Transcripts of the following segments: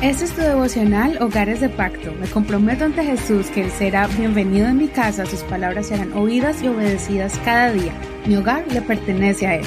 Este es tu devocional Hogares de Pacto. Me comprometo ante Jesús que Él será bienvenido en mi casa, sus palabras serán oídas y obedecidas cada día. Mi hogar le pertenece a Él.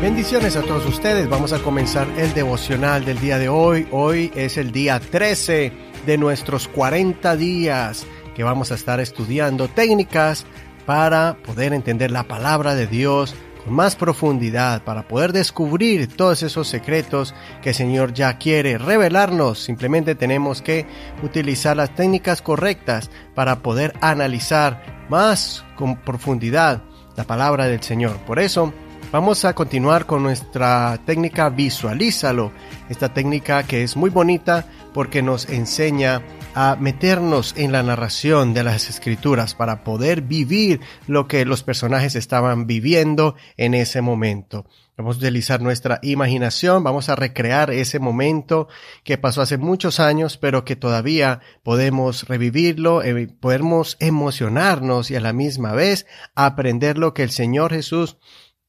Bendiciones a todos ustedes. Vamos a comenzar el devocional del día de hoy. Hoy es el día 13 de nuestros 40 días que vamos a estar estudiando técnicas para poder entender la palabra de Dios más profundidad, para poder descubrir todos esos secretos que el Señor ya quiere revelarnos. Simplemente tenemos que utilizar las técnicas correctas para poder analizar más con profundidad la palabra del Señor. Por eso, Vamos a continuar con nuestra técnica visualízalo, esta técnica que es muy bonita porque nos enseña a meternos en la narración de las escrituras para poder vivir lo que los personajes estaban viviendo en ese momento. Vamos a utilizar nuestra imaginación, vamos a recrear ese momento que pasó hace muchos años, pero que todavía podemos revivirlo, eh, podemos emocionarnos y a la misma vez aprender lo que el Señor Jesús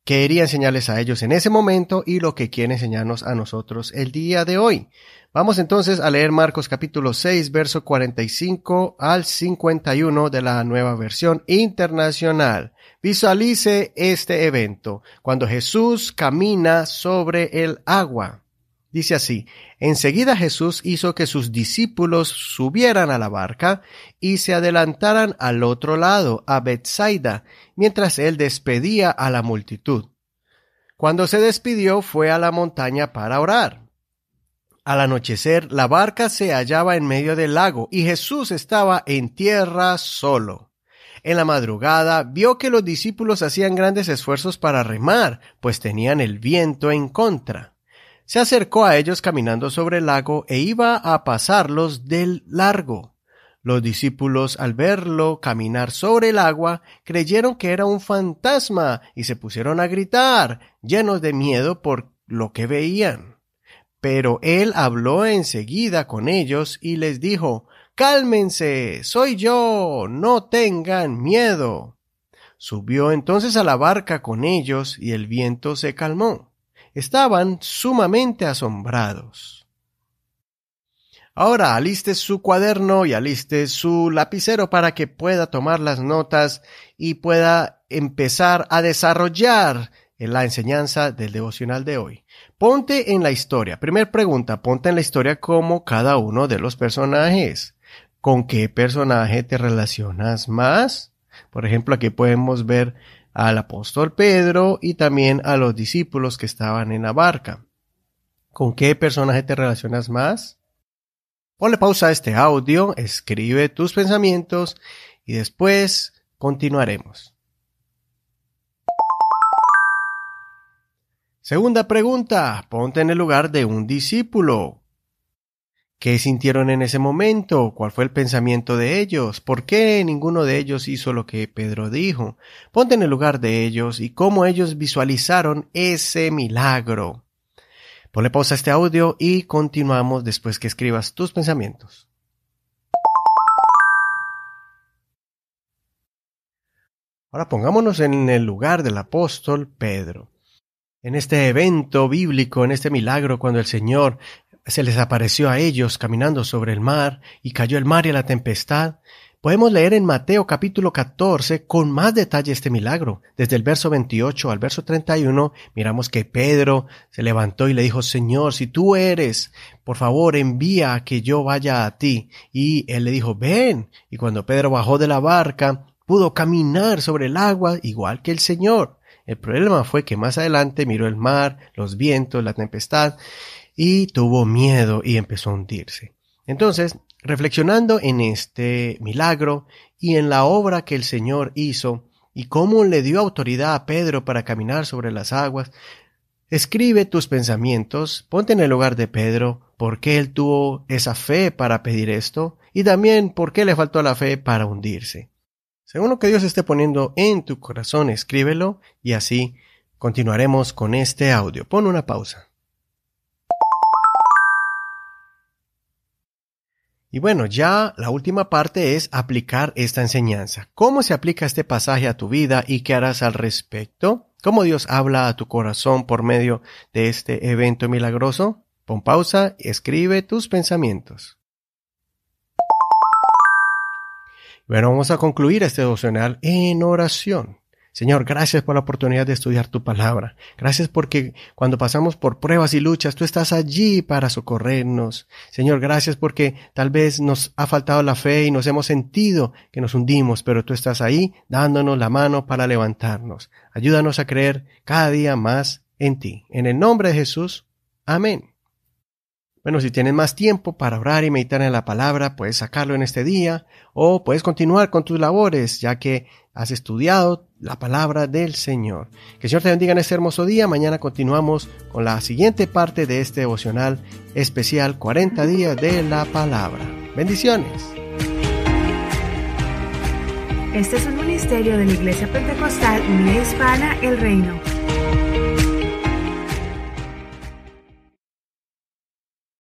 quería enseñarles a ellos en ese momento y lo que quiere enseñarnos a nosotros el día de hoy. Vamos entonces a leer Marcos capítulo 6, verso 45 al 51 de la nueva versión internacional. Visualice este evento, cuando Jesús camina sobre el agua. Dice así, enseguida Jesús hizo que sus discípulos subieran a la barca y se adelantaran al otro lado, a Bethsaida, mientras él despedía a la multitud. Cuando se despidió fue a la montaña para orar. Al anochecer la barca se hallaba en medio del lago y Jesús estaba en tierra solo. En la madrugada vio que los discípulos hacían grandes esfuerzos para remar, pues tenían el viento en contra se acercó a ellos caminando sobre el lago e iba a pasarlos del largo. Los discípulos, al verlo caminar sobre el agua, creyeron que era un fantasma y se pusieron a gritar, llenos de miedo por lo que veían. Pero él habló enseguida con ellos y les dijo, Cálmense, soy yo, no tengan miedo. Subió entonces a la barca con ellos y el viento se calmó estaban sumamente asombrados. Ahora aliste su cuaderno y aliste su lapicero para que pueda tomar las notas y pueda empezar a desarrollar la enseñanza del devocional de hoy. Ponte en la historia. Primer pregunta, ponte en la historia como cada uno de los personajes. ¿Con qué personaje te relacionas más? Por ejemplo, aquí podemos ver al apóstol Pedro y también a los discípulos que estaban en la barca. ¿Con qué personaje te relacionas más? Ponle pausa a este audio, escribe tus pensamientos y después continuaremos. Segunda pregunta, ponte en el lugar de un discípulo. ¿Qué sintieron en ese momento? ¿Cuál fue el pensamiento de ellos? ¿Por qué ninguno de ellos hizo lo que Pedro dijo? Ponte en el lugar de ellos y cómo ellos visualizaron ese milagro. Ponle pausa a este audio y continuamos después que escribas tus pensamientos. Ahora pongámonos en el lugar del apóstol Pedro. En este evento bíblico, en este milagro, cuando el Señor se les apareció a ellos caminando sobre el mar y cayó el mar y la tempestad. Podemos leer en Mateo capítulo 14 con más detalle este milagro. Desde el verso 28 al verso 31 miramos que Pedro se levantó y le dijo, Señor, si tú eres, por favor envía a que yo vaya a ti. Y él le dijo, ven. Y cuando Pedro bajó de la barca, pudo caminar sobre el agua igual que el Señor. El problema fue que más adelante miró el mar, los vientos, la tempestad, y tuvo miedo y empezó a hundirse. Entonces, reflexionando en este milagro y en la obra que el Señor hizo y cómo le dio autoridad a Pedro para caminar sobre las aguas, escribe tus pensamientos, ponte en el lugar de Pedro, por qué él tuvo esa fe para pedir esto y también por qué le faltó la fe para hundirse. Según lo que Dios esté poniendo en tu corazón, escríbelo y así continuaremos con este audio. Pon una pausa. Y bueno, ya la última parte es aplicar esta enseñanza. ¿Cómo se aplica este pasaje a tu vida y qué harás al respecto? ¿Cómo Dios habla a tu corazón por medio de este evento milagroso? Pon pausa y escribe tus pensamientos. Bueno, vamos a concluir este devocional en oración. Señor, gracias por la oportunidad de estudiar tu palabra. Gracias porque cuando pasamos por pruebas y luchas, tú estás allí para socorrernos. Señor, gracias porque tal vez nos ha faltado la fe y nos hemos sentido que nos hundimos, pero tú estás ahí dándonos la mano para levantarnos. Ayúdanos a creer cada día más en ti. En el nombre de Jesús. Amén. Bueno, si tienes más tiempo para orar y meditar en la palabra, puedes sacarlo en este día o puedes continuar con tus labores, ya que has estudiado la palabra del Señor. Que el Señor te bendiga en este hermoso día. Mañana continuamos con la siguiente parte de este devocional especial 40 días de la palabra. Bendiciones. Este es un ministerio de la Iglesia Pentecostal Unida Hispana El Reino.